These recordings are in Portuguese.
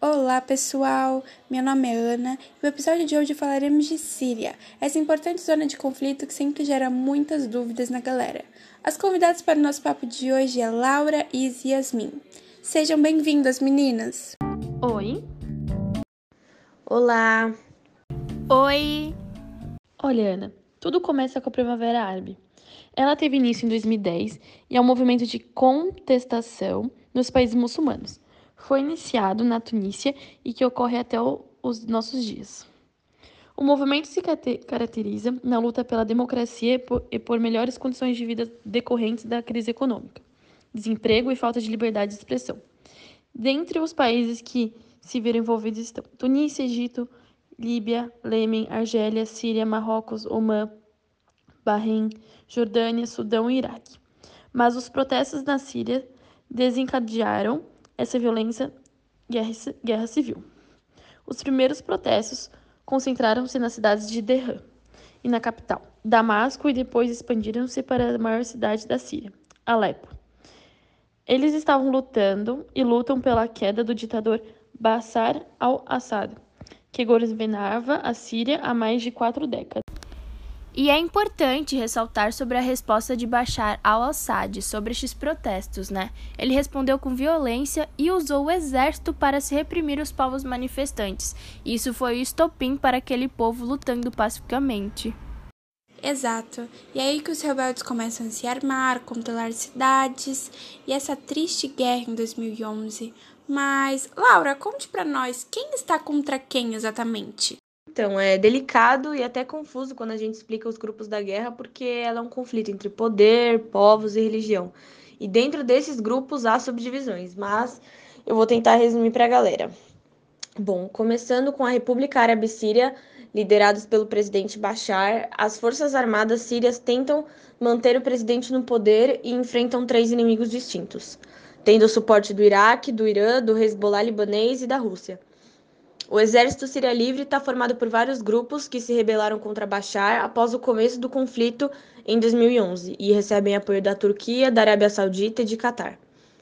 Olá pessoal, meu nome é Ana e no episódio de hoje falaremos de Síria, essa importante zona de conflito que sempre gera muitas dúvidas na galera. As convidadas para o nosso papo de hoje é Laura, e Yasmin. Sejam bem-vindas, meninas! Oi! Olá! Oi! Olha, Ana, tudo começa com a Primavera Árabe. Ela teve início em 2010 e é um movimento de contestação nos países muçulmanos. Foi iniciado na Tunísia e que ocorre até os nossos dias. O movimento se caracteriza na luta pela democracia e por, e por melhores condições de vida decorrentes da crise econômica, desemprego e falta de liberdade de expressão. Dentre os países que se viram envolvidos estão Tunísia, Egito, Líbia, Lêmen, Argélia, Síria, Marrocos, Omã, Bahrein, Jordânia, Sudão e Iraque. Mas os protestos na Síria desencadearam essa violência guerra, guerra civil. Os primeiros protestos concentraram-se nas cidades de Derran e na capital, Damasco, e depois expandiram-se para a maior cidade da Síria, Alepo. Eles estavam lutando e lutam pela queda do ditador Bashar al-Assad, que governava a Síria há mais de quatro décadas. E é importante ressaltar sobre a resposta de Bashar al-Assad sobre estes protestos, né? Ele respondeu com violência e usou o exército para se reprimir os povos manifestantes. Isso foi o estopim para aquele povo lutando pacificamente. Exato. E aí que os rebeldes começam a se armar, controlar cidades e essa triste guerra em 2011. Mas, Laura, conte para nós quem está contra quem exatamente? Então, é delicado e até confuso quando a gente explica os grupos da guerra, porque ela é um conflito entre poder, povos e religião. E dentro desses grupos há subdivisões, mas eu vou tentar resumir para a galera. Bom, começando com a República Árabe Síria, liderados pelo presidente Bashar, as forças armadas sírias tentam manter o presidente no poder e enfrentam três inimigos distintos, tendo o suporte do Iraque, do Irã, do Hezbollah libanês e da Rússia. O exército síria livre está formado por vários grupos que se rebelaram contra Bashar após o começo do conflito em 2011 e recebem apoio da Turquia, da Arábia Saudita e de Catar.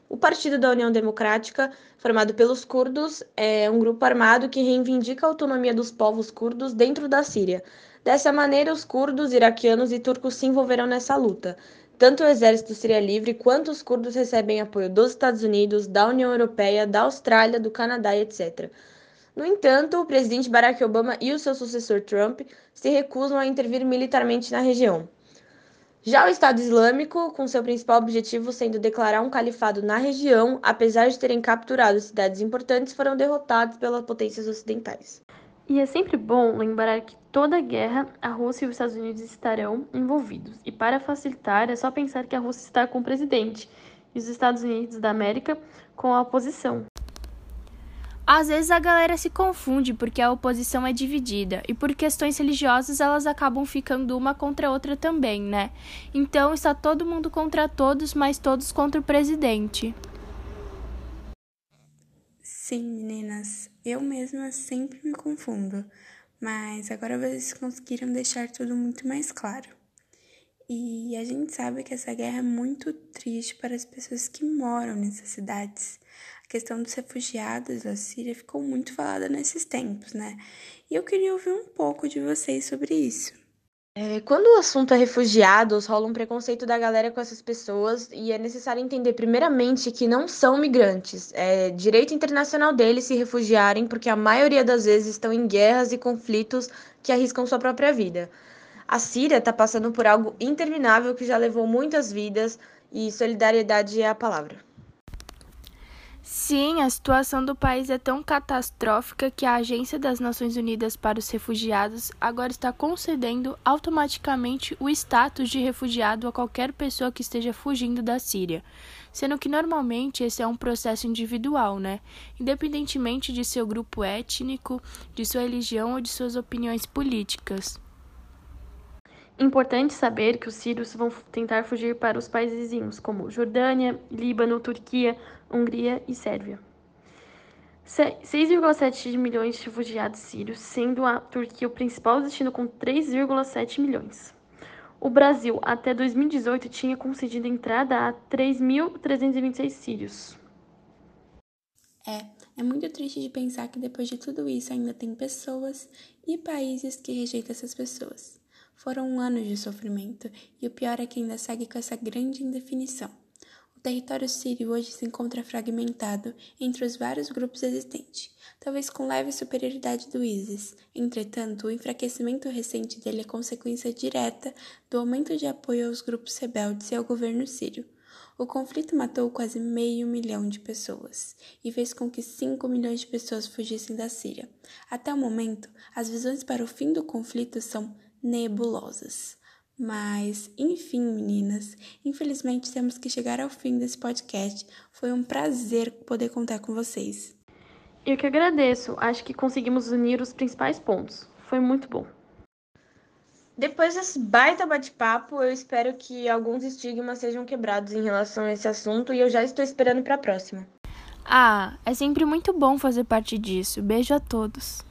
O Partido da União Democrática, formado pelos curdos, é um grupo armado que reivindica a autonomia dos povos curdos dentro da Síria. Dessa maneira, os curdos, iraquianos e turcos se envolverão nessa luta. Tanto o Exército Síria Livre quanto os curdos recebem apoio dos Estados Unidos, da União Europeia, da Austrália, do Canadá, etc. No entanto, o presidente Barack Obama e o seu sucessor Trump se recusam a intervir militarmente na região. Já o Estado Islâmico, com seu principal objetivo sendo declarar um califado na região, apesar de terem capturado cidades importantes, foram derrotados pelas potências ocidentais. E é sempre bom lembrar que toda guerra a Rússia e os Estados Unidos estarão envolvidos. E para facilitar, é só pensar que a Rússia está com o presidente e os Estados Unidos da América com a oposição. Às vezes a galera se confunde porque a oposição é dividida e por questões religiosas elas acabam ficando uma contra a outra também, né? Então está todo mundo contra todos, mas todos contra o presidente. Sim, meninas, eu mesma sempre me confundo, mas agora vocês conseguiram deixar tudo muito mais claro. E a gente sabe que essa guerra é muito triste para as pessoas que moram nessas cidades. A questão dos refugiados da Síria ficou muito falada nesses tempos, né? E eu queria ouvir um pouco de vocês sobre isso. É, quando o assunto é refugiados, rola um preconceito da galera com essas pessoas e é necessário entender, primeiramente, que não são migrantes. É direito internacional deles se refugiarem, porque a maioria das vezes estão em guerras e conflitos que arriscam sua própria vida. A Síria está passando por algo interminável que já levou muitas vidas e solidariedade é a palavra. Sim, a situação do país é tão catastrófica que a Agência das Nações Unidas para os Refugiados agora está concedendo automaticamente o status de refugiado a qualquer pessoa que esteja fugindo da Síria, sendo que normalmente esse é um processo individual, né? Independentemente de seu grupo étnico, de sua religião ou de suas opiniões políticas. Importante saber que os sírios vão tentar fugir para os países vizinhos, como Jordânia, Líbano, Turquia, Hungria e Sérvia. 6,7 milhões de refugiados sírios, sendo a Turquia o principal destino com 3,7 milhões. O Brasil, até 2018, tinha concedido entrada a 3.326 sírios. É, É muito triste de pensar que depois de tudo isso ainda tem pessoas e países que rejeitam essas pessoas. Foram anos de sofrimento e o pior é que ainda segue com essa grande indefinição. O território sírio hoje se encontra fragmentado entre os vários grupos existentes, talvez com leve superioridade do ISIS. Entretanto, o enfraquecimento recente dele é consequência direta do aumento de apoio aos grupos rebeldes e ao governo sírio. O conflito matou quase meio milhão de pessoas e fez com que 5 milhões de pessoas fugissem da Síria. Até o momento, as visões para o fim do conflito são nebulosas. Mas, enfim, meninas, infelizmente temos que chegar ao fim desse podcast. Foi um prazer poder contar com vocês. Eu que agradeço. Acho que conseguimos unir os principais pontos. Foi muito bom. Depois desse baita bate-papo, eu espero que alguns estigmas sejam quebrados em relação a esse assunto e eu já estou esperando para a próxima. Ah, é sempre muito bom fazer parte disso. Beijo a todos.